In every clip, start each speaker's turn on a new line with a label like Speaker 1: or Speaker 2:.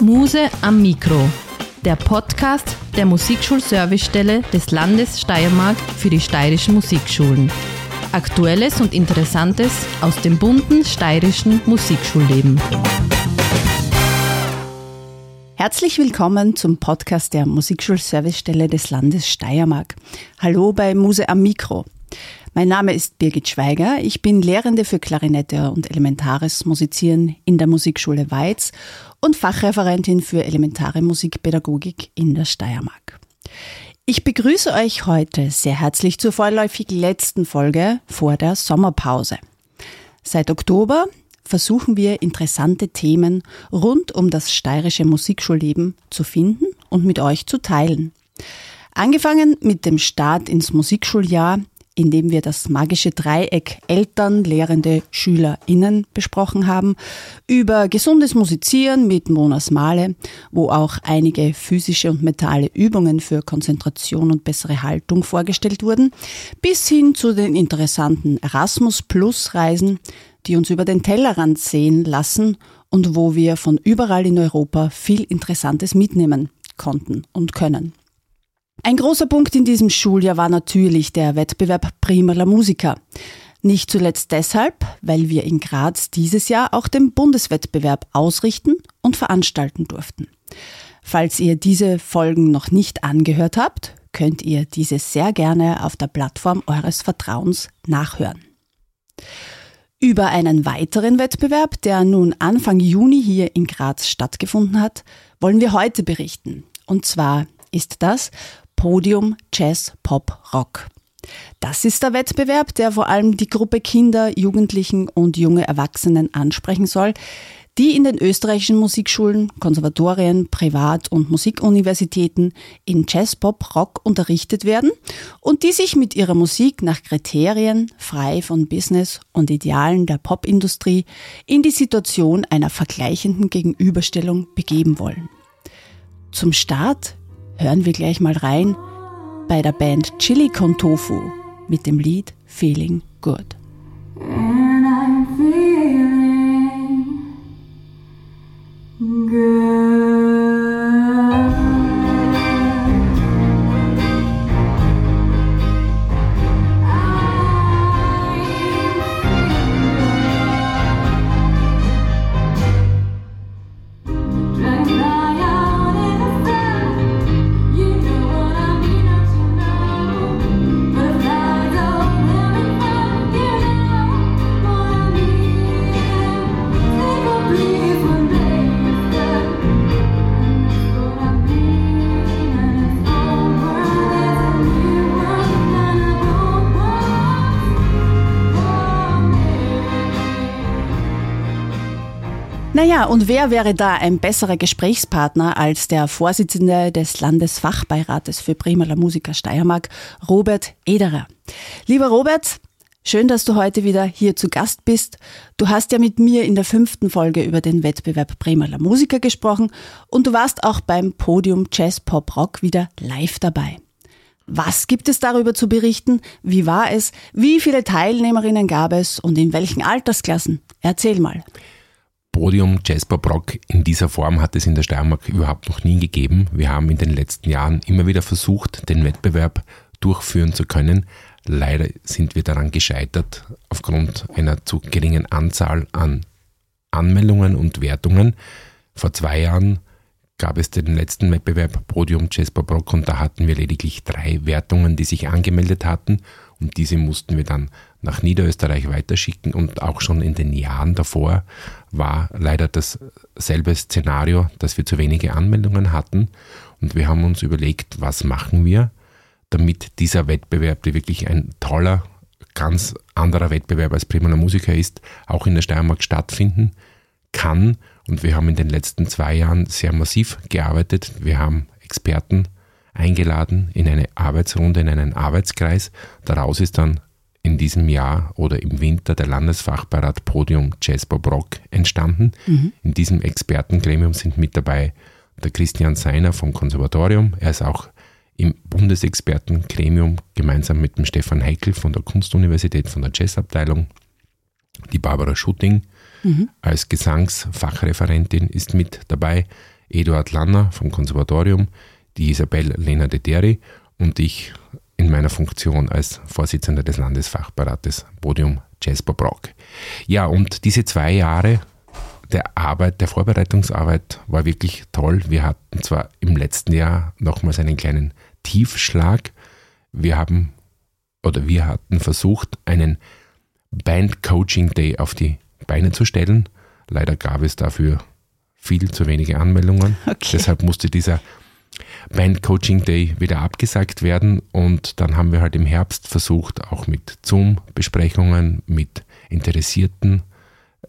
Speaker 1: Muse am Mikro, der Podcast der Musikschulservicestelle des Landes Steiermark für die steirischen Musikschulen. Aktuelles und Interessantes aus dem bunten steirischen Musikschulleben.
Speaker 2: Herzlich willkommen zum Podcast der Musikschulservicestelle des Landes Steiermark. Hallo bei Muse am Mikro. Mein Name ist Birgit Schweiger. Ich bin Lehrende für Klarinette und elementares Musizieren in der Musikschule Weiz und Fachreferentin für elementare Musikpädagogik in der Steiermark. Ich begrüße euch heute sehr herzlich zur vorläufig letzten Folge vor der Sommerpause. Seit Oktober versuchen wir interessante Themen rund um das steirische Musikschulleben zu finden und mit euch zu teilen. Angefangen mit dem Start ins Musikschuljahr in dem wir das magische Dreieck Eltern, Lehrende, SchülerInnen besprochen haben, über gesundes Musizieren mit Monas Male, wo auch einige physische und mentale Übungen für Konzentration und bessere Haltung vorgestellt wurden, bis hin zu den interessanten Erasmus Plus Reisen, die uns über den Tellerrand sehen lassen und wo wir von überall in Europa viel Interessantes mitnehmen konnten und können. Ein großer Punkt in diesem Schuljahr war natürlich der Wettbewerb Prima la Musica. Nicht zuletzt deshalb, weil wir in Graz dieses Jahr auch den Bundeswettbewerb ausrichten und veranstalten durften. Falls ihr diese Folgen noch nicht angehört habt, könnt ihr diese sehr gerne auf der Plattform eures Vertrauens nachhören. Über einen weiteren Wettbewerb, der nun Anfang Juni hier in Graz stattgefunden hat, wollen wir heute berichten. Und zwar ist das Podium Jazz Pop Rock. Das ist der Wettbewerb, der vor allem die Gruppe Kinder, Jugendlichen und junge Erwachsenen ansprechen soll, die in den österreichischen Musikschulen, Konservatorien, Privat- und Musikuniversitäten in Jazz, Pop, Rock unterrichtet werden und die sich mit ihrer Musik nach Kriterien frei von Business und Idealen der Popindustrie in die Situation einer vergleichenden Gegenüberstellung begeben wollen. Zum Start hören wir gleich mal rein bei der Band Chili con Tofu mit dem Lied Feeling Good. And I'm feeling good. Naja, und wer wäre da ein besserer Gesprächspartner als der Vorsitzende des Landesfachbeirates für Primaler Musiker Steiermark, Robert Ederer? Lieber Robert, schön, dass du heute wieder hier zu Gast bist. Du hast ja mit mir in der fünften Folge über den Wettbewerb Primaler Musiker gesprochen und du warst auch beim Podium Jazz Pop Rock wieder live dabei. Was gibt es darüber zu berichten? Wie war es? Wie viele Teilnehmerinnen gab es und in welchen Altersklassen? Erzähl mal.
Speaker 3: Podium Jasper Brock in dieser Form hat es in der Steiermark überhaupt noch nie gegeben. Wir haben in den letzten Jahren immer wieder versucht, den Wettbewerb durchführen zu können. Leider sind wir daran gescheitert aufgrund einer zu geringen Anzahl an Anmeldungen und Wertungen. Vor zwei Jahren gab es den letzten Wettbewerb Podium Jasper Brock und da hatten wir lediglich drei Wertungen, die sich angemeldet hatten und diese mussten wir dann nach Niederösterreich weiterschicken und auch schon in den Jahren davor war leider dasselbe Szenario, dass wir zu wenige Anmeldungen hatten und wir haben uns überlegt, was machen wir, damit dieser Wettbewerb, der wirklich ein toller, ganz anderer Wettbewerb als Primaner Musiker ist, auch in der Steiermark stattfinden kann und wir haben in den letzten zwei Jahren sehr massiv gearbeitet. Wir haben Experten eingeladen in eine Arbeitsrunde, in einen Arbeitskreis. Daraus ist dann in diesem Jahr oder im Winter der Landesfachbeirat Podium Jazz Bob Rock entstanden. Mhm. In diesem Expertengremium sind mit dabei der Christian Seiner vom Konservatorium. Er ist auch im Bundesexpertengremium gemeinsam mit dem Stefan Heikel von der Kunstuniversität, von der Jazzabteilung. Die Barbara Schutting mhm. als Gesangsfachreferentin ist mit dabei. Eduard Lanner vom Konservatorium, die Isabel Lena de Deri und ich in meiner Funktion als Vorsitzender des Landesfachberates Podium Jasper Brock. Ja, und diese zwei Jahre der Arbeit, der Vorbereitungsarbeit war wirklich toll. Wir hatten zwar im letzten Jahr nochmals einen kleinen Tiefschlag. Wir haben oder wir hatten versucht, einen Band Coaching Day auf die Beine zu stellen. Leider gab es dafür viel zu wenige Anmeldungen. Okay. Deshalb musste dieser Band Coaching Day wieder abgesagt werden und dann haben wir halt im Herbst versucht, auch mit Zoom-Besprechungen, mit Interessierten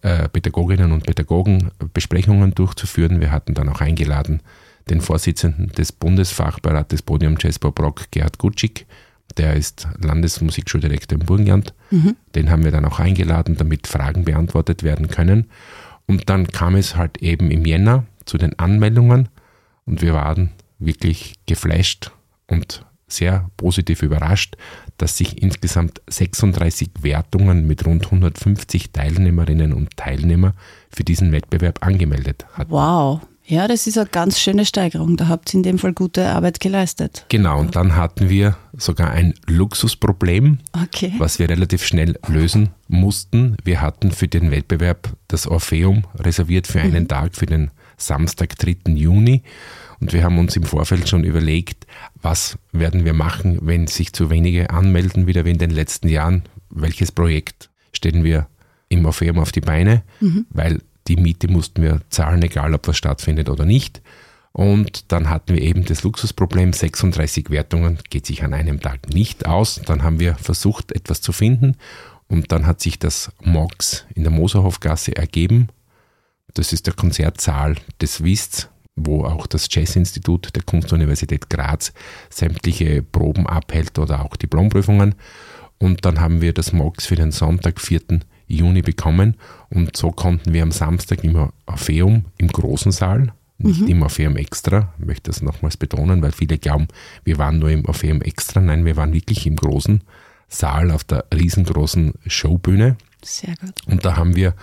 Speaker 3: äh, Pädagoginnen und Pädagogen Besprechungen durchzuführen. Wir hatten dann auch eingeladen den Vorsitzenden des Bundesfachberates Podium Jasper Brock, Gerhard Gutschig. Der ist Landesmusikschuldirektor im Burgenland. Mhm. Den haben wir dann auch eingeladen, damit Fragen beantwortet werden können. Und dann kam es halt eben im Jänner zu den Anmeldungen und wir waren wirklich geflasht und sehr positiv überrascht, dass sich insgesamt 36 Wertungen mit rund 150 Teilnehmerinnen und Teilnehmern für diesen Wettbewerb angemeldet hatten.
Speaker 2: Wow. Ja, das ist eine ganz schöne Steigerung. Da habt ihr in dem Fall gute Arbeit geleistet.
Speaker 3: Genau, und dann hatten wir sogar ein Luxusproblem, okay. was wir relativ schnell lösen mussten. Wir hatten für den Wettbewerb das Orpheum reserviert für einen mhm. Tag, für den Samstag, 3. Juni. Und wir haben uns im Vorfeld schon überlegt, was werden wir machen, wenn sich zu wenige anmelden, wieder wie in den letzten Jahren. Welches Projekt stellen wir im Orpheum auf die Beine, mhm. weil die Miete mussten wir zahlen, egal ob was stattfindet oder nicht. Und dann hatten wir eben das Luxusproblem, 36 Wertungen geht sich an einem Tag nicht aus. Dann haben wir versucht, etwas zu finden und dann hat sich das MOX in der Moserhofgasse ergeben. Das ist der Konzertsaal des WIST, wo auch das Jazzinstitut der Kunstuniversität Graz sämtliche Proben abhält oder auch Diplomprüfungen. Und dann haben wir das MOX für den Sonntag, 4. Juni bekommen und so konnten wir am Samstag im Orpheum im großen Saal, nicht mhm. im Orpheum Extra, ich möchte das nochmals betonen, weil viele glauben, wir waren nur im Orpheum Extra. Nein, wir waren wirklich im großen Saal auf der riesengroßen Showbühne. Sehr gut. Und da haben wir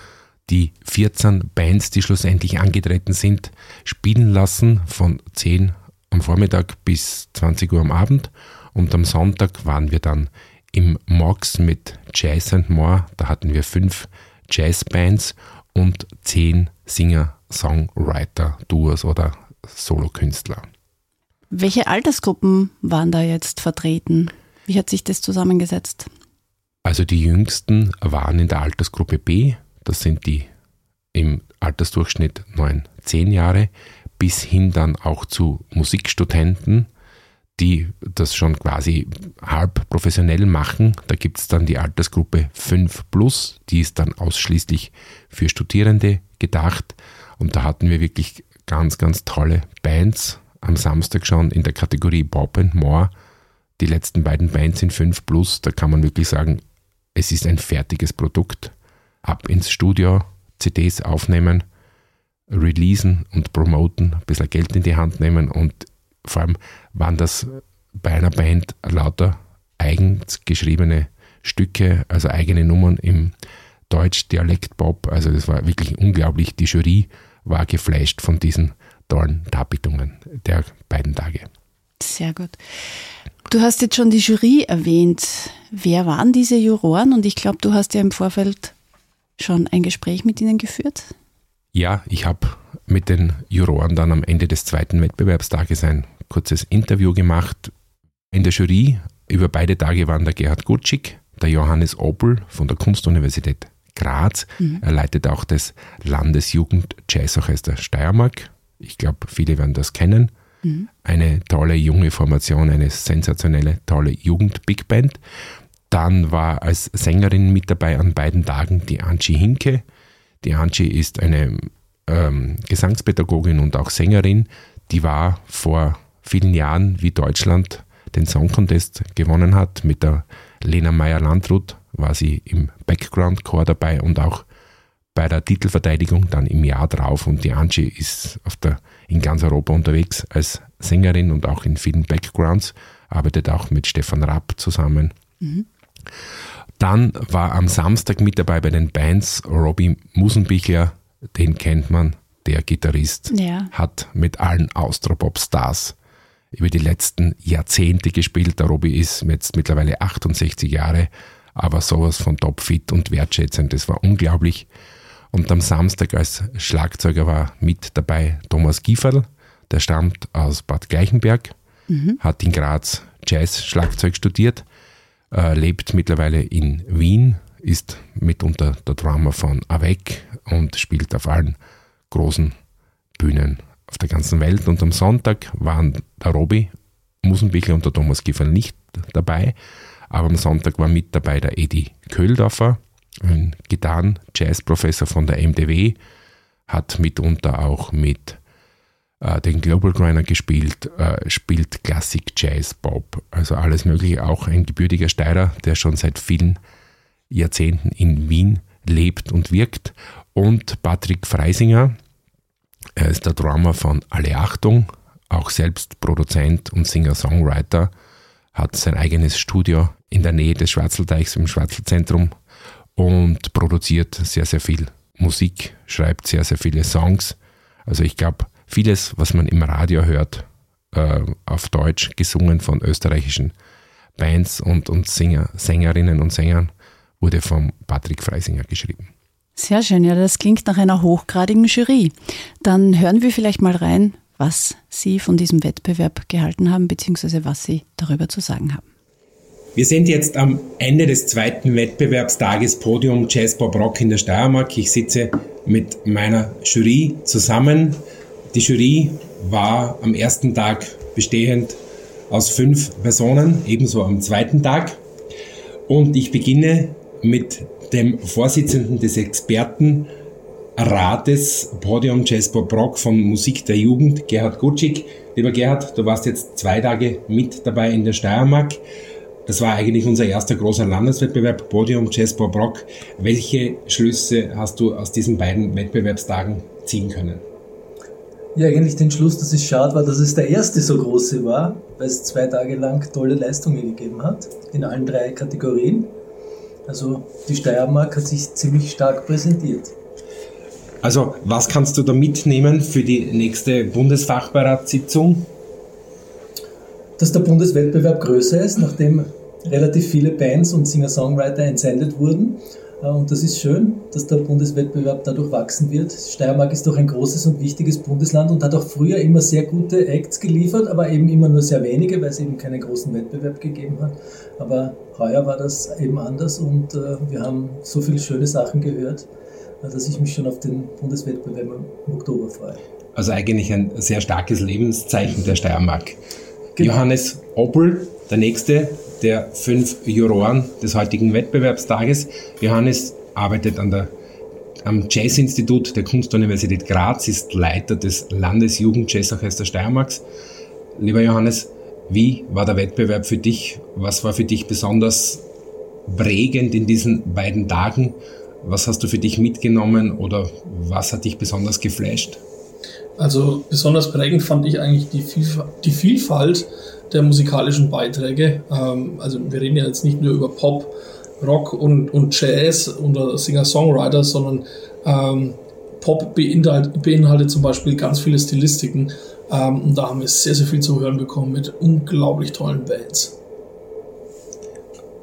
Speaker 3: die 14 Bands, die schlussendlich angetreten sind, spielen lassen von 10 am Vormittag bis 20 Uhr am Abend. Und am Sonntag waren wir dann im Mox mit Jazz and More. Da hatten wir fünf Jazzbands und zehn Singer, Songwriter, Duos oder Solokünstler.
Speaker 2: Welche Altersgruppen waren da jetzt vertreten? Wie hat sich das zusammengesetzt?
Speaker 3: Also die jüngsten waren in der Altersgruppe B, das sind die im Altersdurchschnitt 9, 10 Jahre, bis hin dann auch zu Musikstudenten, die das schon quasi halb professionell machen. Da gibt es dann die Altersgruppe 5 Plus, die ist dann ausschließlich für Studierende gedacht. Und da hatten wir wirklich ganz, ganz tolle Bands. Am Samstag schon in der Kategorie Bob and More. Die letzten beiden Bands in 5 Plus, da kann man wirklich sagen, es ist ein fertiges Produkt. Ab ins Studio, CDs aufnehmen, releasen und promoten, ein bisschen Geld in die Hand nehmen und vor allem waren das bei einer Band lauter eigens geschriebene Stücke, also eigene Nummern im Deutsch-Dialekt-Pop. Also das war wirklich unglaublich. Die Jury war geflasht von diesen tollen Darbietungen der beiden Tage.
Speaker 2: Sehr gut. Du hast jetzt schon die Jury erwähnt. Wer waren diese Juroren? Und ich glaube, du hast ja im Vorfeld schon ein Gespräch mit ihnen geführt.
Speaker 3: Ja, ich habe mit den Juroren dann am Ende des zweiten Wettbewerbstages ein kurzes Interview gemacht. In der Jury über beide Tage waren der Gerhard Gutschig, der Johannes Opel von der Kunstuniversität Graz. Mhm. Er leitet auch das Landesjugend Jazzorchester Steiermark. Ich glaube, viele werden das kennen. Mhm. Eine tolle junge Formation, eine sensationelle, tolle Jugend-Big Band. Dann war als Sängerin mit dabei an beiden Tagen die Angie Hinke. Die Angie ist eine ähm, Gesangspädagogin und auch Sängerin. Die war vor vielen Jahren, wie Deutschland den Song Contest gewonnen hat. Mit der Lena Meyer-Landrut war sie im Background-Chor dabei und auch bei der Titelverteidigung dann im Jahr drauf. Und die Angie ist der, in ganz Europa unterwegs als Sängerin und auch in vielen Backgrounds, arbeitet auch mit Stefan Rapp zusammen. Mhm. Dann war am Samstag mit dabei bei den Bands Robbie Musenbichler, den kennt man, der Gitarrist,
Speaker 2: Ja.
Speaker 3: hat mit allen Austropop-Stars über die letzten Jahrzehnte gespielt. Der Robi ist jetzt mittlerweile 68 Jahre, aber sowas von topfit und wertschätzend. Das war unglaublich. Und am Samstag als Schlagzeuger war mit dabei Thomas Gieferl, der stammt aus Bad Gleichenberg, hat in Graz Jazz-Schlagzeug studiert, äh, lebt mittlerweile in Wien, ist mitunter der Drummer von Avec und spielt auf allen großen Bühnen auf der ganzen Welt. Und am Sonntag waren der Robi Musenbichler und der Thomas Gieferl nicht dabei, aber am Sonntag war mit dabei der Edi Köhldorfer, ein Gitarren-Jazz-Professor von der MDW, hat mitunter auch mit äh, den Global Grinder gespielt, äh, spielt Klassik, Jazz, Pop, also alles mögliche. Auch ein gebürtiger Steirer, der schon seit vielen Jahrzehnten in Wien lebt und wirkt. Und Patrick Freisinger, er ist der Drummer von Alle Achtung, auch selbst Produzent und Singer-Songwriter, hat sein eigenes Studio in der Nähe des Schwarzelteichs im Schwarzelzentrum und produziert sehr, sehr viel Musik, schreibt sehr, sehr viele Songs. Also ich glaube, vieles, was man im Radio hört, äh, auf Deutsch gesungen von österreichischen Bands und, und Sänger, Sängerinnen und Sängern, wurde von Patrick Freisinger geschrieben.
Speaker 2: Sehr schön, ja, das klingt nach einer hochgradigen Jury. Dann hören wir vielleicht mal rein, was Sie von diesem Wettbewerb gehalten haben, beziehungsweise was Sie darüber zu sagen haben.
Speaker 4: Wir sind jetzt am Ende des zweiten Wettbewerbstages Podium Jazz Pop Rock in der Steiermark. Ich sitze mit meiner Jury zusammen. Die Jury war am ersten Tag bestehend aus fünf Personen, ebenso am zweiten Tag. Und ich beginne mit dem Vorsitzenden des Expertenrates Podium Jazz Pop Rock von Musik der Jugend, Gerhard Gutschig. Lieber Gerhard, du warst jetzt zwei Tage mit dabei in der Steiermark. Das war eigentlich unser erster großer Landeswettbewerb, Podium Jazz Pop Rock. Welche Schlüsse hast du aus diesen beiden Wettbewerbstagen ziehen können?
Speaker 5: Ja, eigentlich den Schluss, dass es schade war, dass es der erste so große war, weil es zwei Tage lang tolle Leistungen gegeben hat, in allen drei Kategorien. Also die Steiermark hat sich ziemlich stark präsentiert.
Speaker 4: Also, was kannst du da mitnehmen für die nächste Bundesfachbeiratssitzung?
Speaker 5: Dass der Bundeswettbewerb größer ist, nachdem relativ viele Bands und Singer-Songwriter entsendet wurden. Äh, Und das ist schön, dass der Bundeswettbewerb dadurch wachsen wird. Steiermark ist doch ein großes und wichtiges Bundesland und hat auch früher immer sehr gute Acts geliefert, aber eben immer nur sehr wenige, weil es eben keinen großen Wettbewerb gegeben hat. Aber heuer war das eben anders und äh, wir haben so viele schöne Sachen gehört, äh, dass ich mich schon auf den Bundeswettbewerb im Oktober freue.
Speaker 4: Also eigentlich ein sehr starkes Lebenszeichen der Steiermark.
Speaker 5: Genau.
Speaker 4: Johannes Oppel, der nächste der fünf Juroren des heutigen Wettbewerbstages. Johannes arbeitet an der, am Jazzinstitut der Kunstuniversität Graz, ist Leiter des Landesjugendjazzorchesters Steiermarks. Lieber Johannes, wie war der Wettbewerb für dich? Was war für dich besonders prägend in diesen beiden Tagen? Was hast du für dich mitgenommen oder was hat dich besonders geflasht?
Speaker 6: Also besonders prägend fand ich eigentlich die, Vielf die Vielfalt der musikalischen Beiträge. Ähm, also wir reden ja jetzt nicht nur über Pop, Rock und, und Jazz oder Singer-Songwriter, sondern ähm, Pop beinhaltet, beinhaltet zum Beispiel ganz viele Stilistiken. Ähm, und da haben wir sehr, sehr viel zu hören bekommen mit unglaublich tollen Bands.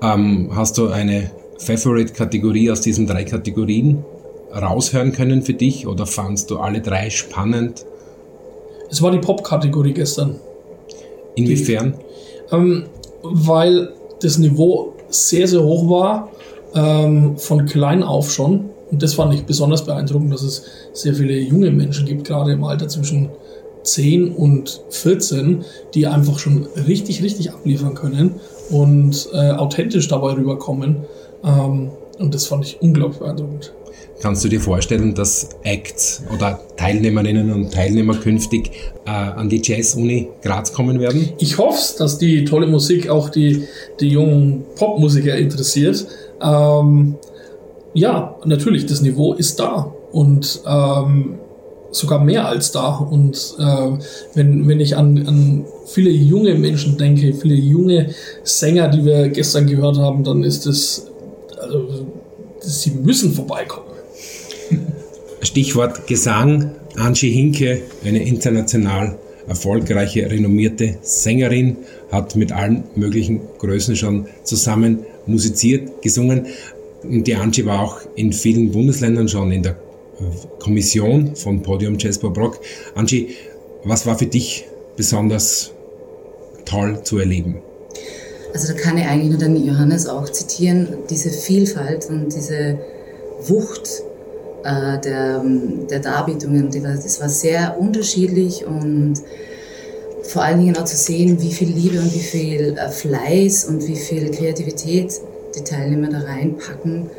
Speaker 4: Ähm, hast du eine Favorite-Kategorie aus diesen drei Kategorien raushören können für dich oder fandst du alle drei spannend?
Speaker 6: Es war die Pop-Kategorie gestern.
Speaker 4: Inwiefern?
Speaker 6: ähm, weil das Niveau sehr, sehr hoch war, ähm, von klein auf schon. Und das fand ich besonders beeindruckend, dass es sehr viele junge Menschen gibt, gerade im Alter zwischen 10 und 14, die einfach schon richtig, richtig abliefern können und äh, authentisch dabei rüberkommen. Ähm, und das fand ich unglaublich beeindruckend.
Speaker 4: Kannst du dir vorstellen, dass Acts oder Teilnehmerinnen und Teilnehmer künftig äh, an die Jazz-Uni Graz kommen werden?
Speaker 6: Ich hoffe, dass die tolle Musik auch die, die jungen Popmusiker interessiert. Ähm, ja, natürlich, das Niveau ist da und ähm, sogar mehr als da. Und äh, wenn, wenn ich an, an viele junge Menschen denke, viele junge Sänger, die wir gestern gehört haben, dann ist es, also, sie müssen vorbeikommen.
Speaker 4: Stichwort Gesang.
Speaker 3: Angie Hinke, eine international erfolgreiche, renommierte Sängerin, hat mit allen möglichen Größen schon zusammen musiziert, gesungen. Und die Angie war auch in vielen Bundesländern schon in der Kommission von Podium Jasper Brock. Angie, was war für dich besonders toll zu erleben?
Speaker 7: Also da kann ich eigentlich nur den Johannes auch zitieren, diese Vielfalt und diese Wucht äh, der, der Darbietungen, das war sehr unterschiedlich und vor allen Dingen auch zu sehen, wie viel Liebe und wie viel äh, Fleiß und wie viel Kreativität die Teilnehmer da reinpacken.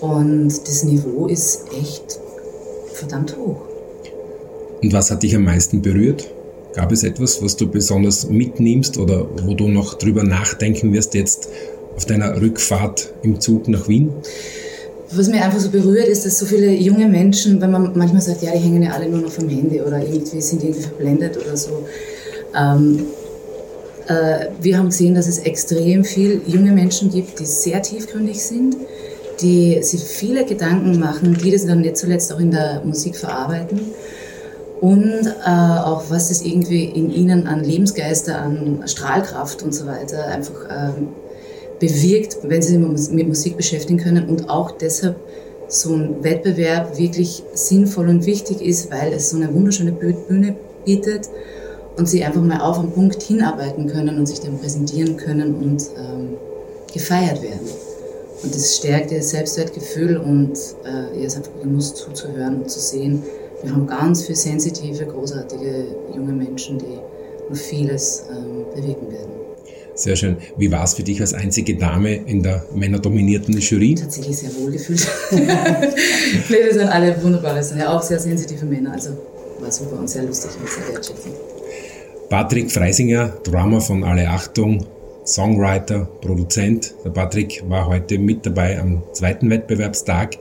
Speaker 7: Und das Niveau ist echt verdammt hoch.
Speaker 3: Und was hat dich am meisten berührt? Gab es etwas, was du besonders mitnimmst oder wo du noch drüber nachdenken wirst jetzt auf deiner Rückfahrt im Zug nach Wien?
Speaker 7: Was mir einfach so berührt, ist, dass so viele junge Menschen, wenn man manchmal sagt, ja, die hängen ja alle nur noch vom Handy oder irgendwie sind irgendwie verblendet oder so. Ähm, äh, wir haben gesehen, dass es extrem viele junge Menschen gibt, die sehr tiefgründig sind, die sich viele Gedanken machen, die das dann nicht zuletzt auch in der Musik verarbeiten und äh, auch was es irgendwie in ihnen an Lebensgeister, an Strahlkraft und so weiter einfach ähm, bewirkt, wenn sie sich mit Musik beschäftigen können und auch deshalb so ein Wettbewerb wirklich sinnvoll und wichtig ist, weil es so eine wunderschöne Bühne bietet und sie einfach mal auf einen Punkt hinarbeiten können und sich dann präsentieren können und ähm, gefeiert werden. Und das stärkt ihr Selbstwertgefühl und äh, ihr ist einfach Genuss zuzuhören und zu sehen, wir haben ganz viele sensitive, großartige junge Menschen, die noch vieles ähm, bewegen werden.
Speaker 3: Sehr schön. Wie war es für dich als einzige Dame in der männerdominierten Jury?
Speaker 7: Tatsächlich sehr wohl gefühlt. Pläne sind alle wunderbar, es sind ja auch sehr sensitive Männer, also war super und sehr lustig und sehr wertschätzend.
Speaker 3: Patrick Freisinger, Drummer von Alle Achtung, Songwriter, Produzent. Der Patrick war heute mit dabei am zweiten Wettbewerbstag.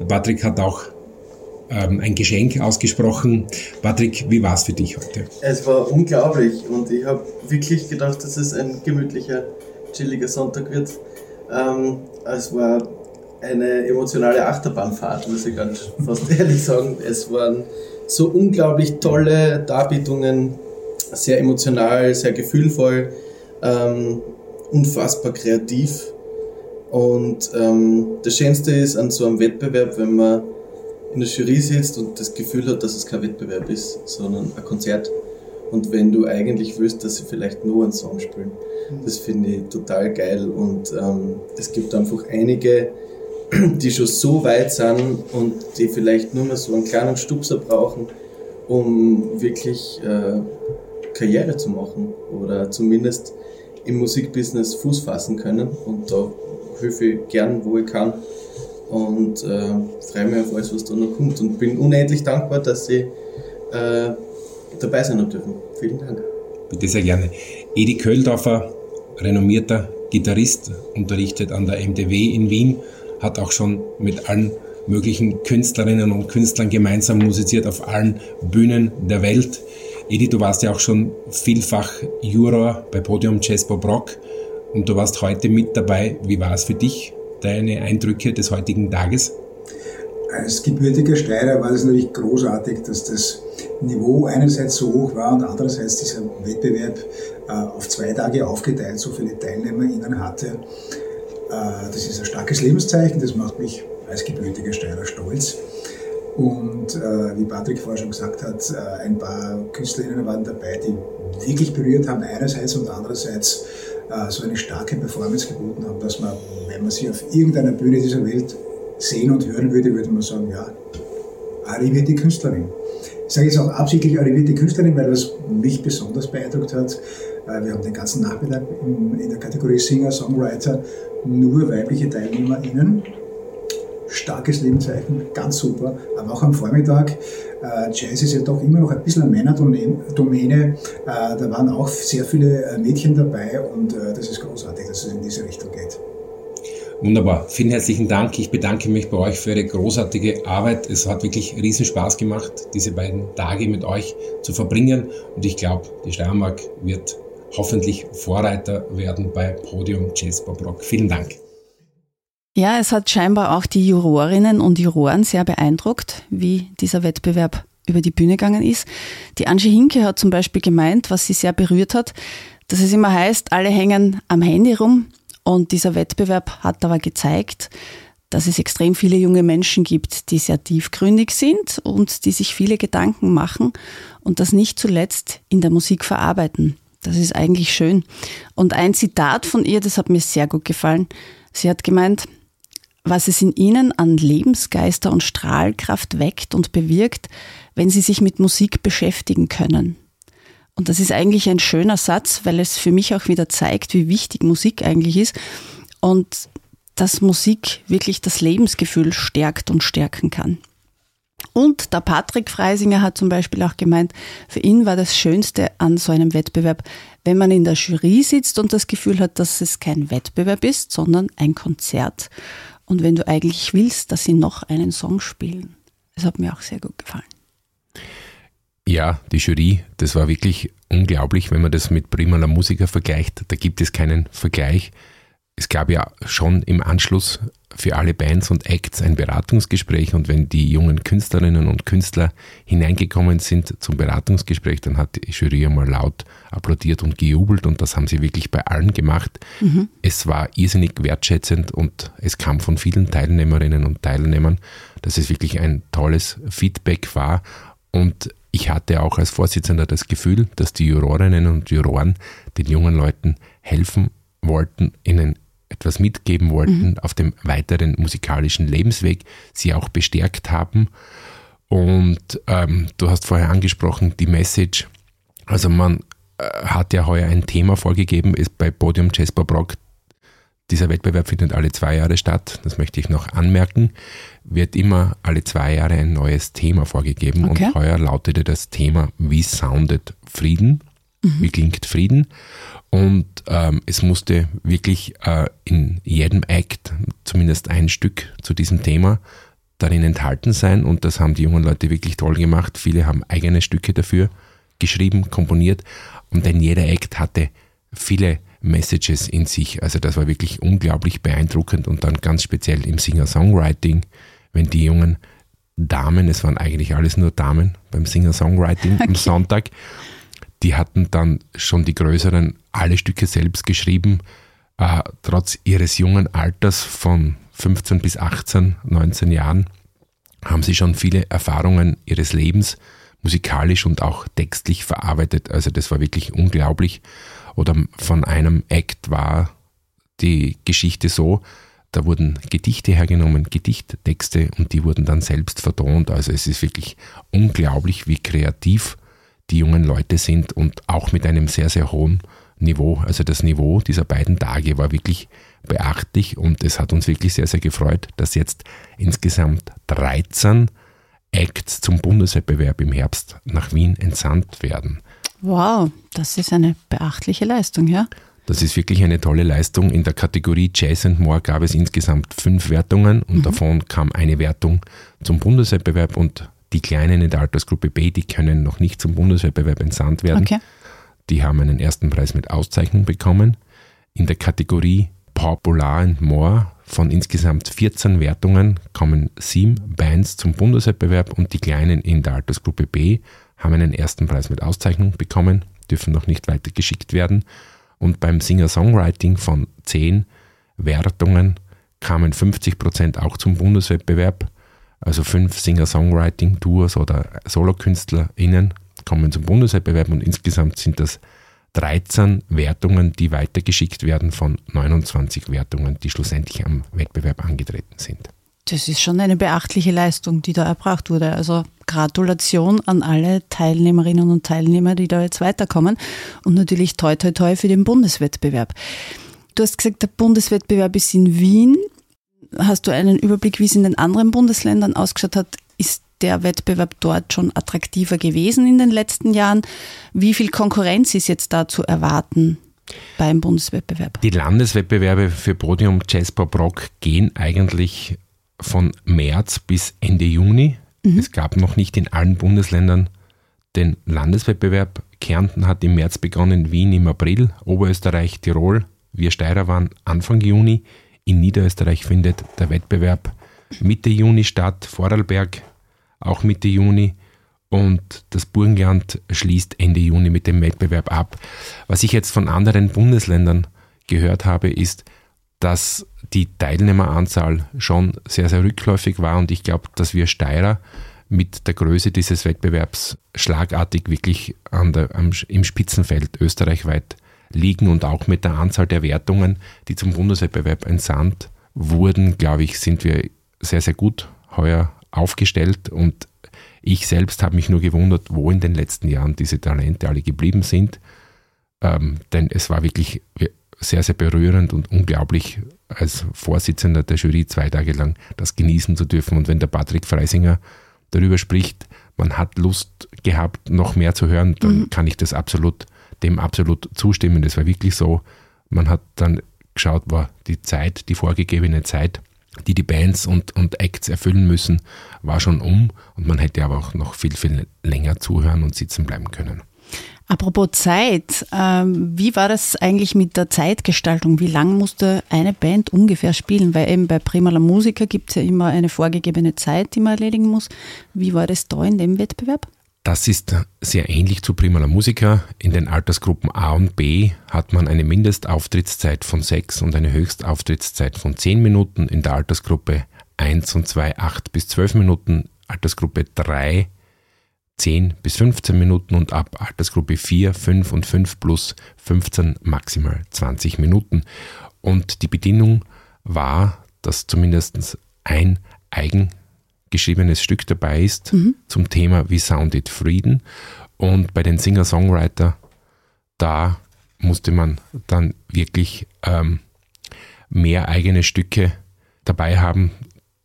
Speaker 3: Der Patrick hat auch ähm, ein Geschenk ausgesprochen. Patrick, wie war es für dich heute?
Speaker 8: Es war unglaublich und ich habe wirklich gedacht, dass es ein gemütlicher, chilliger Sonntag wird. Ähm, es war eine emotionale Achterbahnfahrt, muss ich ganz fast ehrlich sagen. Es waren so unglaublich tolle Darbietungen, sehr emotional, sehr gefühlvoll, ähm, unfassbar kreativ. Und ähm, das Schönste ist an so einem Wettbewerb, wenn man in der Jury sitzt und das Gefühl hat, dass es kein Wettbewerb ist, sondern ein Konzert. Und wenn du eigentlich willst, dass sie vielleicht nur einen Song spielen, das finde ich total geil. Und ähm, es gibt einfach einige, die schon so weit sind und die vielleicht nur mehr so einen kleinen Stupser brauchen, um wirklich äh, Karriere zu machen oder zumindest im Musikbusiness Fuß fassen können. Und da helfe ich gern, wo ich kann und äh, freue mich auf alles, was da noch kommt und bin unendlich dankbar, dass Sie äh, dabei sein dürfen. Vielen Dank.
Speaker 3: Bitte sehr gerne. Edi Köldorfer, renommierter Gitarrist, unterrichtet an der MDW in Wien, hat auch schon mit allen möglichen Künstlerinnen und Künstlern gemeinsam musiziert auf allen Bühnen der Welt. Edi, du warst ja auch schon vielfach Juror bei Podium Jazz Bob Rock und du warst heute mit dabei. Wie war es für dich? Deine Eindrücke des heutigen Tages?
Speaker 9: Als gebürtiger Steirer war es natürlich großartig, dass das Niveau einerseits so hoch war und andererseits dieser Wettbewerb äh, auf zwei Tage aufgeteilt so viele TeilnehmerInnen hatte. Äh, das ist ein starkes Lebenszeichen, das macht mich als gebürtiger Steirer stolz. Und äh, wie Patrick vorher schon gesagt hat, äh, ein paar Künstlerinnen waren dabei, die wirklich berührt haben, einerseits und andererseits so eine starke Performance geboten haben, dass man, wenn man sie auf irgendeiner Bühne dieser Welt sehen und hören würde, würde man sagen, ja, die Künstlerin. Ich sage jetzt auch absichtlich die Künstlerin, weil das mich besonders beeindruckt hat. Äh, wir haben den ganzen Nachmittag in der Kategorie Singer, Songwriter nur weibliche TeilnehmerInnen starkes Lebenszeichen, ganz super. Aber auch am Vormittag, äh, Jazz ist ja doch immer noch ein bisschen eine Männerdomäne. Äh, da waren auch sehr viele äh, Mädchen dabei und äh, das ist großartig, dass es in diese Richtung geht.
Speaker 3: Wunderbar. Vielen herzlichen Dank. Ich bedanke mich bei euch für Ihre großartige Arbeit. Es hat wirklich riesen Spaß gemacht, diese beiden Tage mit euch zu verbringen. Und ich glaube, die Steiermark wird hoffentlich Vorreiter werden bei Podium Jazz Bob Rock. Vielen Dank.
Speaker 2: Ja, es hat scheinbar auch die Jurorinnen und Juroren sehr beeindruckt, wie dieser Wettbewerb über die Bühne gegangen ist. Die Angie Hinke hat zum Beispiel gemeint, was sie sehr berührt hat, dass es immer heißt, alle hängen am Handy rum und dieser Wettbewerb hat aber gezeigt, dass es extrem viele junge Menschen gibt, die sehr tiefgründig sind und die sich viele Gedanken machen und das nicht zuletzt in der Musik verarbeiten. Das ist eigentlich schön. Und ein Zitat von ihr, das hat mir sehr gut gefallen. Sie hat gemeint, was es in ihnen an Lebensgeister und Strahlkraft weckt und bewirkt, wenn sie sich mit Musik beschäftigen können. Und das ist eigentlich ein schöner Satz, weil es für mich auch wieder zeigt, wie wichtig Musik eigentlich ist und dass Musik wirklich das Lebensgefühl stärkt und stärken kann. Und der Patrick Freisinger hat zum Beispiel auch gemeint, für ihn war das Schönste an so einem Wettbewerb, wenn man in der Jury sitzt und das Gefühl hat, dass es kein Wettbewerb ist, sondern ein Konzert. Und wenn du eigentlich willst, dass sie noch einen Song spielen. Das hat mir auch sehr gut gefallen.
Speaker 3: Ja, die Jury, das war wirklich unglaublich, wenn man das mit Prima la Musica vergleicht. Da gibt es keinen Vergleich. Es gab ja schon im Anschluss für alle Bands und Acts ein Beratungsgespräch und wenn die jungen Künstlerinnen und Künstler hineingekommen sind zum Beratungsgespräch, dann hat die Jury einmal laut applaudiert und gejubelt und das haben sie wirklich bei allen gemacht. Mhm. Es war irrsinnig wertschätzend und es kam von vielen Teilnehmerinnen und Teilnehmern, dass es wirklich ein tolles Feedback war und ich hatte auch als Vorsitzender das Gefühl, dass die Jurorinnen und Juroren den jungen Leuten helfen wollten, ihnen etwas mitgeben wollten mhm. auf dem weiteren musikalischen Lebensweg, sie auch bestärkt haben. Und ähm, du hast vorher angesprochen, die Message. Also man äh, hat ja heuer ein Thema vorgegeben, ist bei Podium Jasper Brock. Dieser Wettbewerb findet alle zwei Jahre statt, das möchte ich noch anmerken. Wird immer alle zwei Jahre ein neues Thema vorgegeben okay. und heuer lautete das Thema Wie soundet Frieden? Mhm. Wie klingt Frieden? Und ähm, es musste wirklich äh, in jedem Act zumindest ein Stück zu diesem Thema darin enthalten sein. Und das haben die jungen Leute wirklich toll gemacht. Viele haben eigene Stücke dafür geschrieben, komponiert. Und denn jeder Act hatte viele Messages in sich. Also das war wirklich unglaublich beeindruckend. Und dann ganz speziell im Singer-Songwriting, wenn die jungen Damen, es waren eigentlich alles nur Damen beim Singer-Songwriting okay. am Sonntag, die hatten dann schon die größeren alle Stücke selbst geschrieben, äh, trotz ihres jungen Alters von 15 bis 18, 19 Jahren, haben sie schon viele Erfahrungen ihres Lebens musikalisch und auch textlich verarbeitet. Also das war wirklich unglaublich. Oder von einem Act war die Geschichte so, da wurden Gedichte hergenommen, Gedichttexte und die wurden dann selbst vertont. Also es ist wirklich unglaublich, wie kreativ die jungen Leute sind und auch mit einem sehr, sehr hohen Niveau. Also das Niveau dieser beiden Tage war wirklich beachtlich und es hat uns wirklich sehr, sehr gefreut, dass jetzt insgesamt 13 Acts zum Bundeswettbewerb im Herbst nach Wien entsandt werden.
Speaker 2: Wow, das ist eine beachtliche Leistung, ja?
Speaker 3: Das ist wirklich eine tolle Leistung. In der Kategorie Jazz and More gab es insgesamt fünf Wertungen und mhm. davon kam eine Wertung zum Bundeswettbewerb und die Kleinen in der Altersgruppe B, die können noch nicht zum Bundeswettbewerb entsandt werden. Okay. Die haben einen ersten Preis mit Auszeichnung bekommen. In der Kategorie Popular and More von insgesamt 14 Wertungen kommen sieben Bands zum Bundeswettbewerb und die Kleinen in der Altersgruppe B haben einen ersten Preis mit Auszeichnung bekommen, dürfen noch nicht weiter geschickt werden. Und beim Singer-Songwriting von 10 Wertungen kamen 50 Prozent auch zum Bundeswettbewerb. Also fünf Singer-Songwriting-Duos oder SolokünstlerInnen kommen zum Bundeswettbewerb und insgesamt sind das 13 Wertungen, die weitergeschickt werden von 29 Wertungen, die schlussendlich am Wettbewerb angetreten sind.
Speaker 2: Das ist schon eine beachtliche Leistung, die da erbracht wurde. Also Gratulation an alle Teilnehmerinnen und Teilnehmer, die da jetzt weiterkommen und natürlich toi toi toi für den Bundeswettbewerb. Du hast gesagt, der Bundeswettbewerb ist in Wien. Hast du einen Überblick, wie es in den anderen Bundesländern ausgeschaut hat? Ist der Wettbewerb dort schon attraktiver gewesen in den letzten Jahren? Wie viel Konkurrenz ist jetzt da zu erwarten? beim Bundeswettbewerb?
Speaker 3: Die Landeswettbewerbe für Podium Jazz Pop Rock gehen eigentlich von März bis Ende Juni. Mhm. Es gab noch nicht in allen Bundesländern den Landeswettbewerb. Kärnten hat im März begonnen, Wien im April, Oberösterreich, Tirol, wir Steirer waren Anfang Juni. In Niederösterreich findet der Wettbewerb Mitte Juni statt, Vorarlberg auch Mitte Juni. und das Burgenland schließt Ende Juni mit dem Wettbewerb ab. Was ich jetzt von anderen Bundesländern gehört habe, ist, dass die Teilnehmeranzahl schon sehr, sehr rückläufig war und ich glaube, dass wir Steirer mit der Größe dieses Wettbewerbs schlagartig wirklich der, am, im Spitzenfeld österreichweit liegen und auch mit der Anzahl der Wertungen, die zum Bundeswettbewerb entsandt wurden, glaube ich, sind wir sehr, sehr gut heuer aufgestellt und ich selbst habe mich nur gewundert, wo in den letzten Jahren diese Talente alle geblieben sind, ähm, denn es war wirklich sehr, sehr berührend und unglaublich, als Vorsitzender der Jury zwei Tage lang das genießen zu dürfen. Und wenn der Patrick Freisinger darüber spricht, man hat Lust gehabt, noch mehr zu hören, dann mhm. kann ich das absolut, dem absolut zustimmen. Das war wirklich so. Man hat dann geschaut, war die Zeit, die vorgegebene Zeit, die die Bands und, und Acts erfüllen müssen, war schon um und man hätte aber auch noch viel, viel länger zuhören und sitzen bleiben können.
Speaker 10: Apropos Zeit, ähm, wie war das eigentlich mit der Zeitgestaltung? Wie lang musste eine Band ungefähr spielen? Weil eben bei Prima la Musica gibt es ja immer eine vorgegebene Zeit, die man erledigen muss. Wie war das da in dem Wettbewerb?
Speaker 3: Das ist sehr ähnlich zu Prima la Musica. In den Altersgruppen A und B hat man eine Mindestauftrittszeit von sechs und eine Höchstauftrittszeit von zehn Minuten. In der Altersgruppe 1 und 2 acht bis zwölf Minuten. Altersgruppe 3 10 bis 15 Minuten und ab Altersgruppe 4, 5 und 5 plus 15 maximal 20 Minuten. Und die Bedingung war, dass zumindest ein eigengeschriebenes Stück dabei ist mhm. zum Thema Wie sounded Frieden. Und bei den Singer-Songwriter, da musste man dann wirklich ähm, mehr eigene Stücke dabei haben.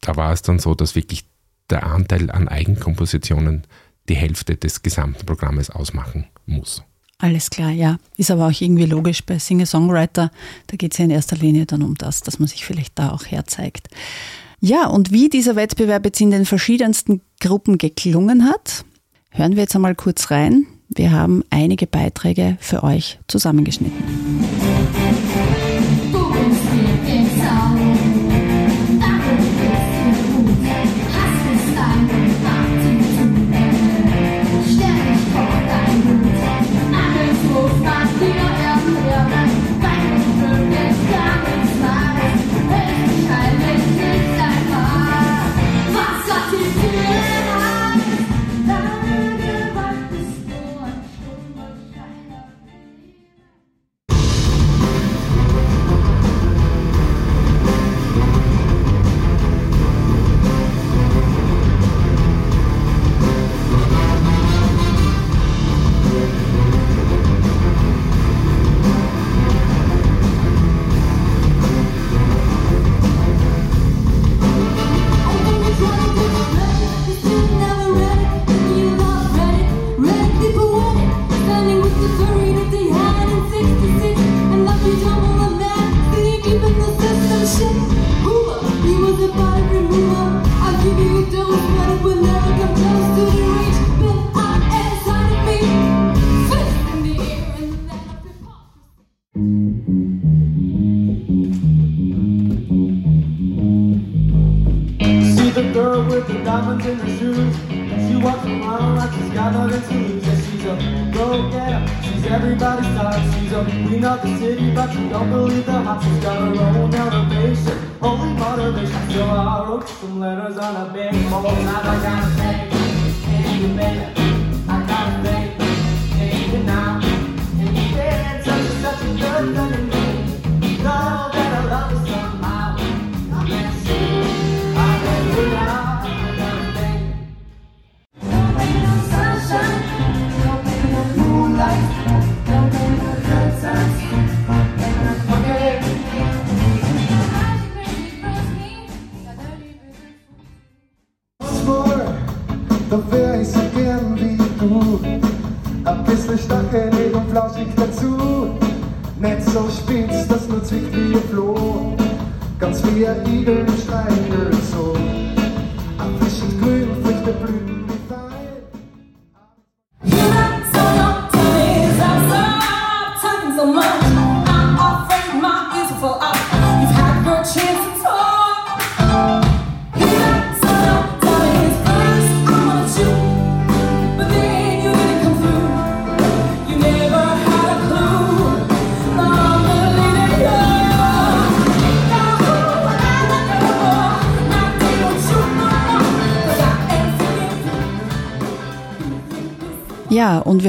Speaker 3: Da war es dann so, dass wirklich der Anteil an Eigenkompositionen die Hälfte des gesamten Programmes ausmachen muss.
Speaker 10: Alles klar, ja. Ist aber auch irgendwie logisch bei Singer-Songwriter. Da geht es ja in erster Linie dann um das, dass man sich vielleicht da auch herzeigt. Ja, und wie dieser Wettbewerb jetzt in den verschiedensten Gruppen geklungen hat, hören wir jetzt einmal kurz rein. Wir haben einige Beiträge für euch zusammengeschnitten.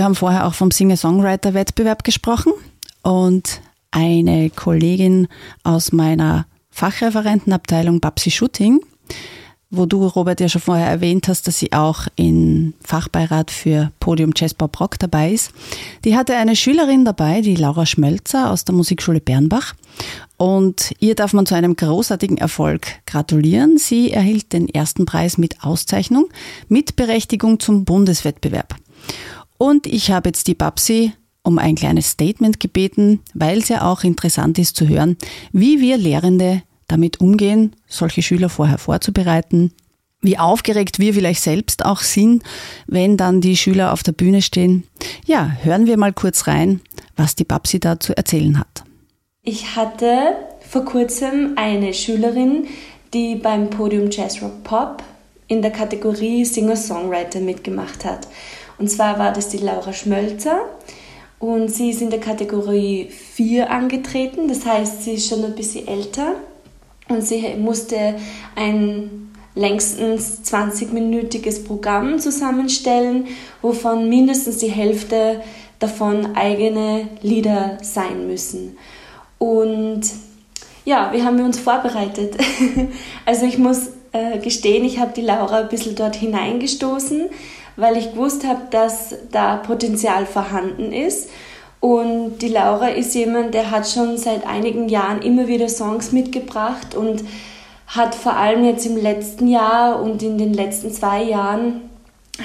Speaker 2: Wir haben vorher auch vom Singer-Songwriter-Wettbewerb gesprochen und eine Kollegin aus meiner Fachreferentenabteilung Babsi Shooting, wo du, Robert, ja schon vorher erwähnt hast, dass sie auch im Fachbeirat für Podium Jazz Pop Rock dabei ist. Die hatte eine Schülerin dabei, die Laura Schmölzer aus der Musikschule Bernbach. Und ihr darf man zu einem großartigen Erfolg gratulieren. Sie erhielt den ersten Preis mit Auszeichnung mit Berechtigung zum Bundeswettbewerb. Und ich habe jetzt die Babsi um ein kleines Statement gebeten, weil es ja auch interessant ist zu hören, wie wir Lehrende damit umgehen, solche Schüler vorher vorzubereiten, wie aufgeregt wir vielleicht selbst auch sind, wenn dann die Schüler auf der Bühne stehen. Ja, hören wir mal kurz rein, was die Babsi da zu erzählen hat.
Speaker 11: Ich hatte vor kurzem eine Schülerin, die beim Podium Jazz Rock Pop in der Kategorie Singer-Songwriter mitgemacht hat. Und zwar war das die Laura Schmölzer und sie ist in der Kategorie 4 angetreten, das heißt, sie ist schon ein bisschen älter und sie musste ein längstens 20-minütiges Programm zusammenstellen, wovon mindestens die Hälfte davon eigene Lieder sein müssen. Und ja, wie haben wir uns vorbereitet? also ich muss äh, gestehen, ich habe die Laura ein bisschen dort hineingestoßen weil ich gewusst habe, dass da Potenzial vorhanden ist. Und die Laura ist jemand, der hat schon seit einigen Jahren immer wieder Songs mitgebracht und hat vor allem jetzt im letzten Jahr und in den letzten zwei Jahren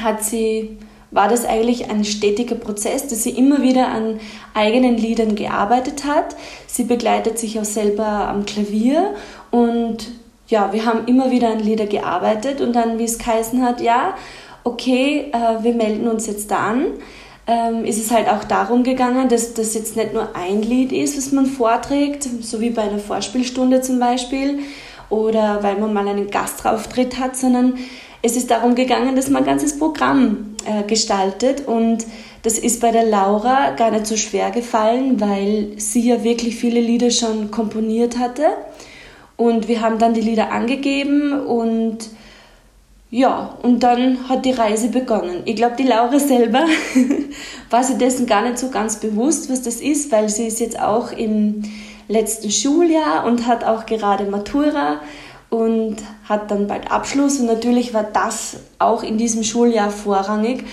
Speaker 11: hat sie war das eigentlich ein stetiger Prozess, dass sie immer wieder an eigenen Liedern gearbeitet hat. Sie begleitet sich auch selber am Klavier und ja, wir haben immer wieder an Lieder gearbeitet und dann, wie es geheißen hat, ja, okay, äh, wir melden uns jetzt da an, ähm, ist es halt auch darum gegangen, dass das jetzt nicht nur ein Lied ist, was man vorträgt, so wie bei einer Vorspielstunde zum Beispiel, oder weil man mal einen Gastauftritt hat, sondern es ist darum gegangen, dass man ein ganzes Programm äh, gestaltet und das ist bei der Laura gar nicht so schwer gefallen, weil sie ja wirklich viele Lieder schon komponiert hatte. Und wir haben dann die Lieder angegeben und ja, und dann hat die Reise begonnen. Ich glaube, die Laura selber war sich dessen gar nicht so ganz bewusst, was das ist, weil sie ist jetzt auch im letzten Schuljahr und hat auch gerade Matura und hat dann bald Abschluss. Und natürlich war das auch in diesem Schuljahr vorrangig.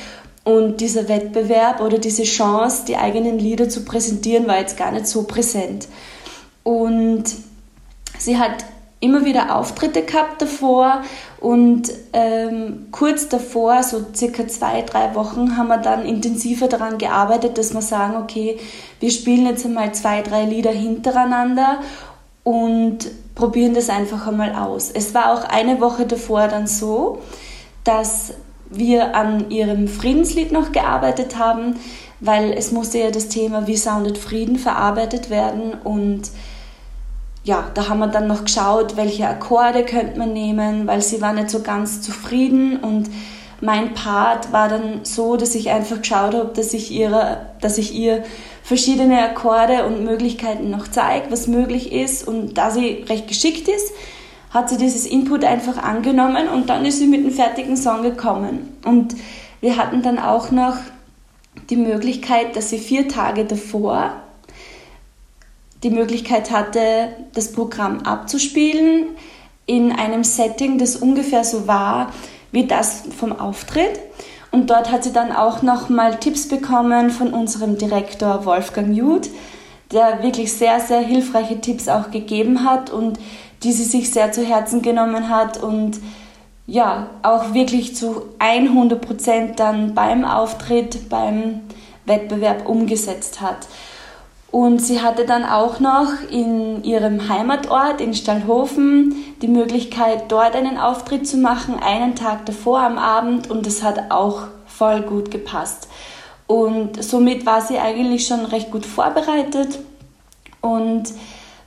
Speaker 11: Und dieser Wettbewerb oder diese Chance, die eigenen Lieder zu präsentieren, war jetzt gar nicht so präsent. Und sie hat immer wieder Auftritte gehabt davor und ähm, kurz davor, so circa zwei, drei Wochen, haben wir dann intensiver daran gearbeitet, dass wir sagen, okay, wir spielen jetzt einmal zwei, drei Lieder hintereinander und probieren das einfach einmal aus. Es war auch eine Woche davor dann so, dass wir an ihrem Friedenslied noch gearbeitet haben, weil es musste ja das Thema Wie soundet Frieden verarbeitet werden und ja, da haben wir dann noch geschaut, welche Akkorde könnte man nehmen, weil sie war nicht so ganz zufrieden und mein Part war dann so, dass ich einfach geschaut habe, dass ich, ihre, dass ich ihr verschiedene Akkorde und Möglichkeiten noch zeige, was möglich ist. Und da sie recht geschickt ist, hat sie dieses Input einfach angenommen und dann ist sie mit einem fertigen Song gekommen. Und wir hatten dann auch noch die Möglichkeit, dass sie vier Tage davor die Möglichkeit hatte, das Programm abzuspielen in einem Setting, das ungefähr so war wie das vom Auftritt. Und dort hat sie dann auch nochmal Tipps bekommen von unserem Direktor Wolfgang Juth, der wirklich sehr, sehr hilfreiche Tipps auch gegeben hat und die sie sich sehr zu Herzen genommen hat und ja, auch wirklich zu 100 Prozent dann beim Auftritt, beim Wettbewerb umgesetzt hat. Und sie hatte dann auch noch in ihrem Heimatort in Stallhofen die Möglichkeit, dort einen Auftritt zu machen, einen Tag davor am Abend. Und das hat auch voll gut gepasst. Und somit war sie eigentlich schon recht gut vorbereitet. Und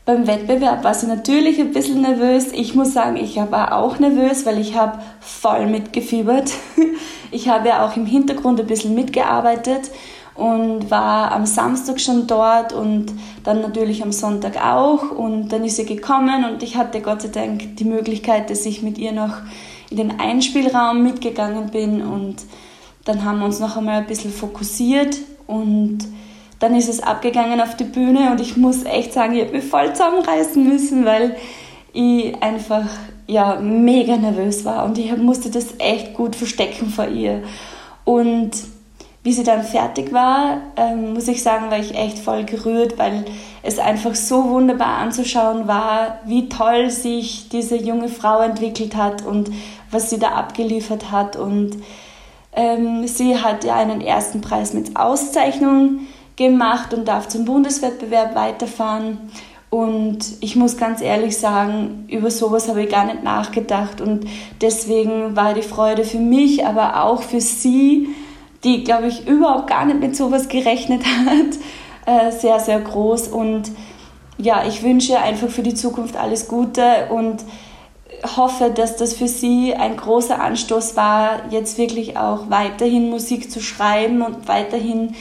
Speaker 11: beim Wettbewerb war sie natürlich ein bisschen nervös. Ich muss sagen, ich war auch nervös, weil ich habe voll mitgefiebert. Ich habe ja auch im Hintergrund ein bisschen mitgearbeitet und war am Samstag schon dort und dann natürlich am Sonntag auch und dann ist sie gekommen und ich hatte Gott sei Dank die Möglichkeit, dass ich mit ihr noch in den Einspielraum mitgegangen bin und dann haben wir uns noch einmal ein bisschen fokussiert und dann ist es abgegangen auf die Bühne und ich muss echt sagen, ich habe mich voll zusammenreißen müssen, weil ich einfach ja, mega nervös war und ich musste das echt gut verstecken vor ihr. Und wie sie dann fertig war, ähm, muss ich sagen, war ich echt voll gerührt, weil es einfach so wunderbar anzuschauen war, wie toll sich diese junge Frau entwickelt hat und was sie da abgeliefert hat. Und ähm, sie hat ja einen ersten Preis mit Auszeichnung gemacht und darf zum Bundeswettbewerb weiterfahren. Und ich muss ganz ehrlich sagen, über sowas habe ich gar nicht nachgedacht. Und deswegen war die Freude für mich, aber auch für sie, die, glaube ich, überhaupt gar nicht mit sowas gerechnet hat, äh, sehr, sehr groß. Und ja, ich wünsche einfach für die Zukunft alles Gute und hoffe, dass das für sie ein großer Anstoß war, jetzt wirklich auch weiterhin Musik zu schreiben und weiterhin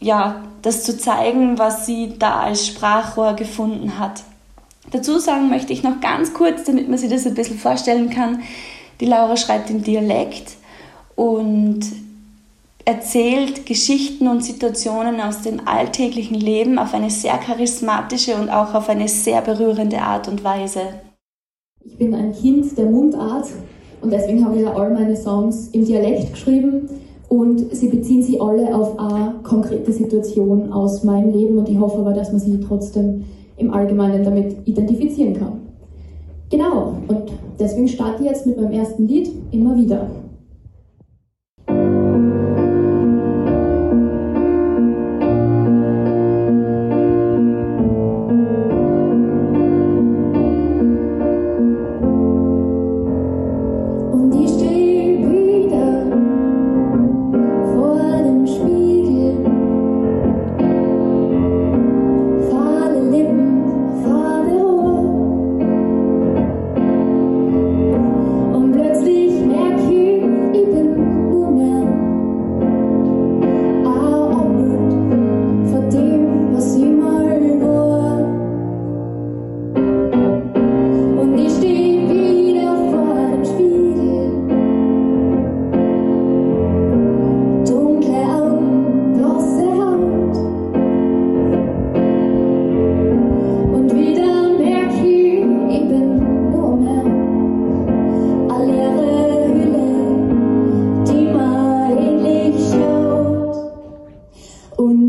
Speaker 11: ja, das zu zeigen, was sie da als Sprachrohr gefunden hat. Dazu sagen möchte ich noch ganz kurz, damit man sich das ein bisschen vorstellen kann, die Laura schreibt im Dialekt und erzählt Geschichten und Situationen aus dem alltäglichen Leben auf eine sehr charismatische und auch auf eine sehr berührende Art und Weise.
Speaker 12: Ich bin ein Kind der Mundart und deswegen habe ich ja all meine Songs im Dialekt geschrieben und sie beziehen sich alle auf eine konkrete Situation aus meinem Leben und ich hoffe aber, dass man sich trotzdem im Allgemeinen damit identifizieren kann. Genau, und deswegen starte ich jetzt mit meinem ersten Lied immer wieder.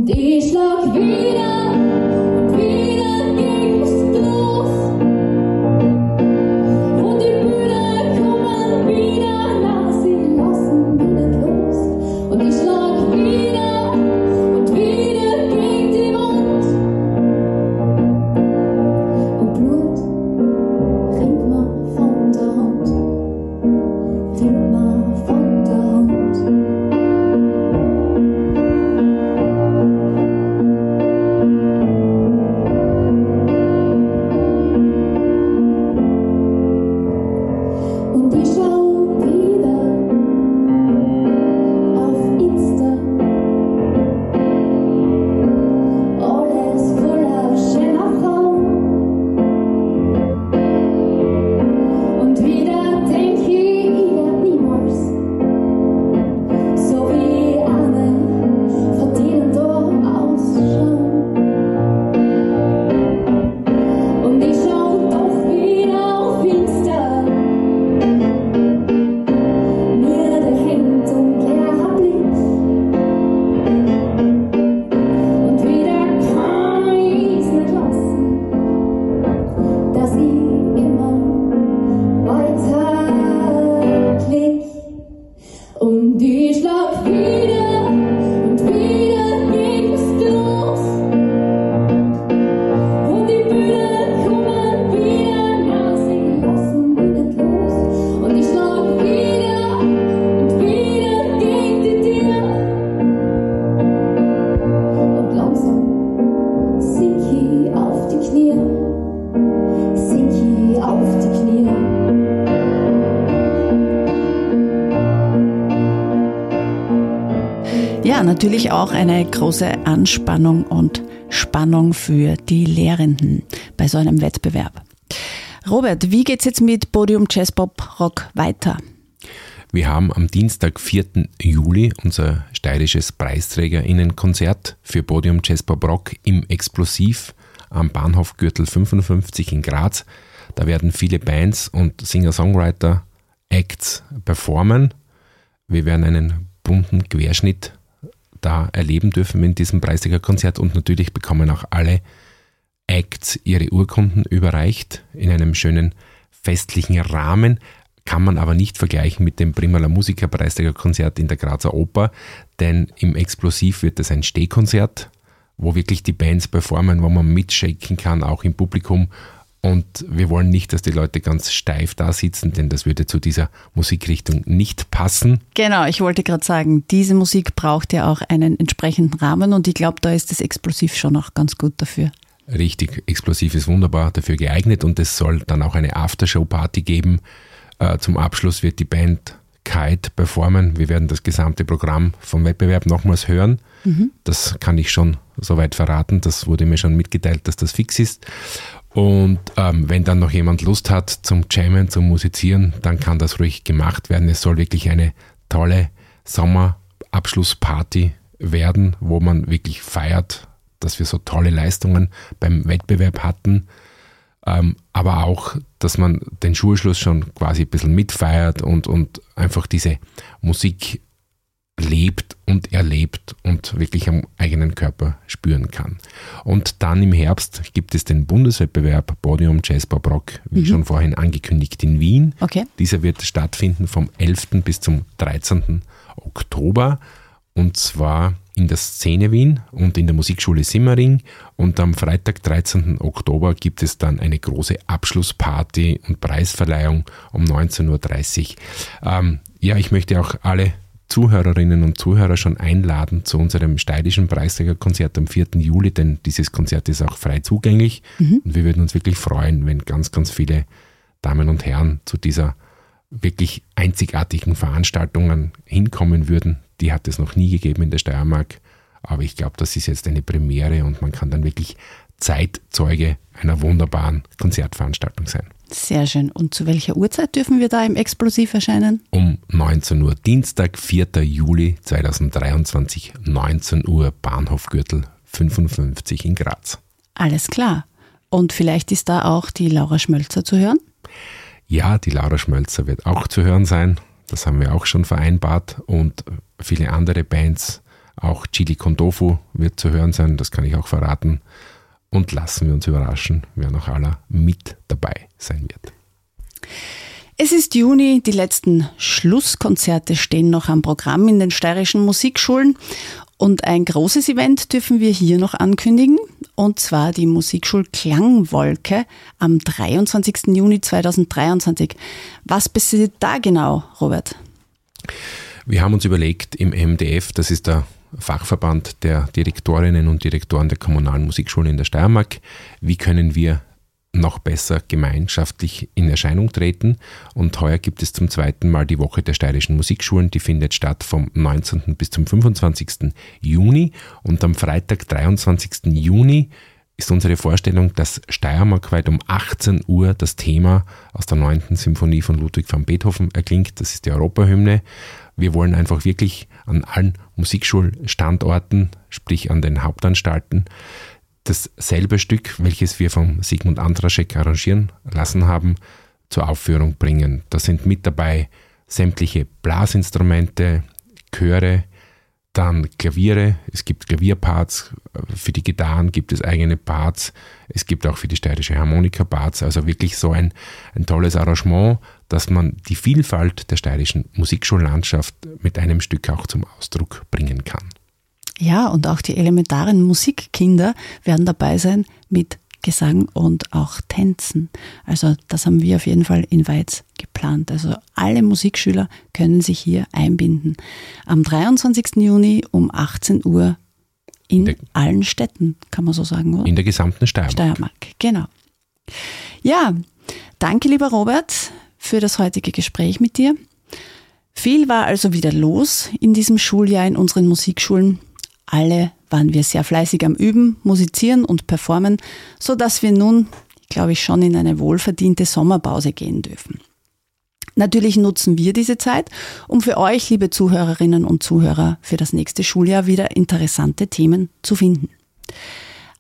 Speaker 12: Dich lag wieder. Dich lag wieder.
Speaker 2: Natürlich auch eine große Anspannung und Spannung für die Lehrenden bei so einem Wettbewerb. Robert, wie geht's jetzt mit Podium Jazz Pop Rock weiter?
Speaker 3: Wir haben am Dienstag, 4. Juli, unser steirisches PreisträgerInnenkonzert für Podium Jasper Brock im Explosiv am Bahnhof Gürtel 55 in Graz. Da werden viele Bands und Singer-Songwriter Acts performen. Wir werden einen bunten Querschnitt da erleben dürfen in diesem Preisträgerkonzert und natürlich bekommen auch alle Acts ihre Urkunden überreicht in einem schönen festlichen Rahmen. Kann man aber nicht vergleichen mit dem Primala Musiker Preisträgerkonzert in der Grazer Oper, denn im Explosiv wird es ein Stehkonzert, wo wirklich die Bands performen, wo man mitshaken kann, auch im Publikum und wir wollen nicht, dass die Leute ganz steif da sitzen, denn das würde zu dieser Musikrichtung nicht passen.
Speaker 2: Genau, ich wollte gerade sagen, diese Musik braucht ja auch einen entsprechenden Rahmen und ich glaube, da ist das Explosiv schon auch ganz gut dafür.
Speaker 3: Richtig, Explosiv ist wunderbar dafür geeignet und es soll dann auch eine Aftershow-Party geben. Äh, zum Abschluss wird die Band Kite performen. Wir werden das gesamte Programm vom Wettbewerb nochmals hören. Mhm. Das kann ich schon soweit verraten. Das wurde mir schon mitgeteilt, dass das fix ist. Und ähm, wenn dann noch jemand Lust hat zum Jammen, zum Musizieren, dann kann das ruhig gemacht werden. Es soll wirklich eine tolle Sommerabschlussparty werden, wo man wirklich feiert, dass wir so tolle Leistungen beim Wettbewerb hatten. Ähm, aber auch, dass man den Schulschluss schon quasi ein bisschen mitfeiert und, und einfach diese Musik lebt und erlebt und wirklich am eigenen Körper spüren kann. Und dann im Herbst gibt es den Bundeswettbewerb Podium Jazz Bob Rock, wie mhm. schon vorhin angekündigt, in Wien.
Speaker 2: Okay.
Speaker 3: Dieser wird stattfinden vom 11. bis zum 13. Oktober und zwar in der Szene Wien und in der Musikschule Simmering. Und am Freitag, 13. Oktober, gibt es dann eine große Abschlussparty und Preisverleihung um 19.30 Uhr. Ähm, ja, ich möchte auch alle Zuhörerinnen und Zuhörer schon einladen zu unserem steirischen Preisträgerkonzert am 4. Juli, denn dieses Konzert ist auch frei zugänglich. Mhm. Und wir würden uns wirklich freuen, wenn ganz, ganz viele Damen und Herren zu dieser wirklich einzigartigen Veranstaltung hinkommen würden. Die hat es noch nie gegeben in der Steiermark. Aber ich glaube, das ist jetzt eine Premiere und man kann dann wirklich Zeitzeuge einer wunderbaren Konzertveranstaltung sein.
Speaker 2: Sehr schön. Und zu welcher Uhrzeit dürfen wir da im Explosiv erscheinen?
Speaker 3: Um 19 Uhr, Dienstag, 4. Juli 2023, 19 Uhr, Bahnhof Gürtel 55 in Graz.
Speaker 2: Alles klar. Und vielleicht ist da auch die Laura Schmölzer zu hören?
Speaker 3: Ja, die Laura Schmölzer wird auch zu hören sein. Das haben wir auch schon vereinbart. Und viele andere Bands, auch Chili Kondofu wird zu hören sein, das kann ich auch verraten und lassen wir uns überraschen, wer noch aller mit dabei sein wird.
Speaker 2: Es ist Juni, die letzten Schlusskonzerte stehen noch am Programm in den steirischen Musikschulen und ein großes Event dürfen wir hier noch ankündigen, und zwar die Musikschul Klangwolke am 23. Juni 2023. Was passiert da genau, Robert?
Speaker 3: Wir haben uns überlegt, im MDF, das ist der Fachverband der Direktorinnen und Direktoren der kommunalen Musikschulen in der Steiermark. Wie können wir noch besser gemeinschaftlich in Erscheinung treten. Und heuer gibt es zum zweiten Mal die Woche der steirischen Musikschulen. Die findet statt vom 19. bis zum 25. Juni. Und am Freitag, 23. Juni, ist unsere Vorstellung, dass Steiermarkweit um 18 Uhr das Thema aus der 9. Symphonie von Ludwig van Beethoven erklingt. Das ist die Europahymne. Wir wollen einfach wirklich an allen Musikschulstandorten, sprich an den Hauptanstalten, dasselbe Stück, welches wir vom Sigmund Andraschek arrangieren lassen haben, zur Aufführung bringen. Da sind mit dabei sämtliche Blasinstrumente, Chöre, dann Klaviere, es gibt Klavierparts, für die Gitarren gibt es eigene Parts, es gibt auch für die steirische Harmonika Parts, also wirklich so ein, ein tolles Arrangement, dass man die Vielfalt der steirischen Musikschullandschaft mit einem Stück auch zum Ausdruck bringen kann.
Speaker 2: Ja, und auch die elementaren Musikkinder werden dabei sein mit Gesang und auch Tänzen. Also das haben wir auf jeden Fall in Weiz geplant. Also alle Musikschüler können sich hier einbinden. Am 23. Juni um 18 Uhr in, in allen Städten, kann man so sagen, oder?
Speaker 3: In der gesamten Steiermark.
Speaker 2: Steiermark, genau. Ja, danke lieber Robert für das heutige Gespräch mit dir. Viel war also wieder los in diesem Schuljahr in unseren Musikschulen. Alle waren wir sehr fleißig am Üben, musizieren und performen, so dass wir nun, glaube ich, schon in eine wohlverdiente Sommerpause gehen dürfen. Natürlich nutzen wir diese Zeit, um für euch, liebe Zuhörerinnen und Zuhörer, für das nächste Schuljahr wieder interessante Themen zu finden.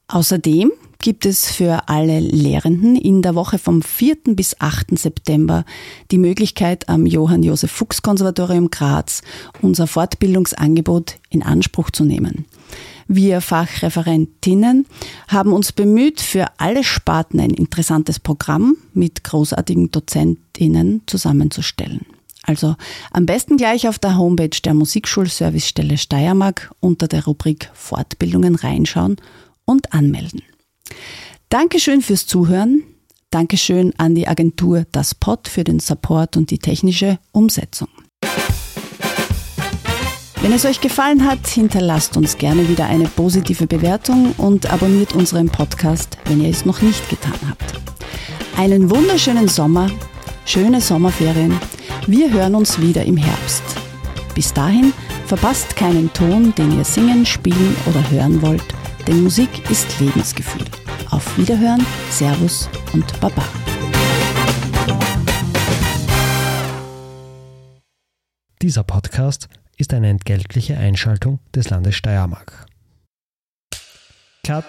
Speaker 2: Außerdem gibt es für alle Lehrenden in der Woche vom 4. bis 8. September die Möglichkeit, am Johann Josef Fuchs Konservatorium Graz unser Fortbildungsangebot in Anspruch zu nehmen. Wir Fachreferentinnen haben uns bemüht, für alle Sparten ein interessantes Programm mit großartigen Dozentinnen zusammenzustellen. Also am besten gleich auf der Homepage der Musikschulservicestelle Steiermark unter der Rubrik Fortbildungen reinschauen und anmelden. Dankeschön fürs Zuhören. Dankeschön an die Agentur Das Pod für den Support und die technische Umsetzung. Wenn es euch gefallen hat, hinterlasst uns gerne wieder eine positive Bewertung und abonniert unseren Podcast, wenn ihr es noch nicht getan habt. Einen wunderschönen Sommer, schöne Sommerferien. Wir hören uns wieder im Herbst. Bis dahin verpasst keinen Ton, den ihr singen, spielen oder hören wollt, denn Musik ist Lebensgefühl. Auf Wiederhören, Servus und Baba.
Speaker 13: Dieser Podcast ist eine entgeltliche Einschaltung des Landes Steiermark. Cut.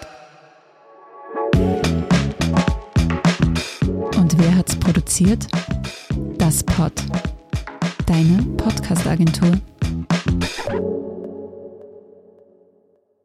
Speaker 1: Und wer hat's produziert? Das Pod. Deine Podcast-Agentur.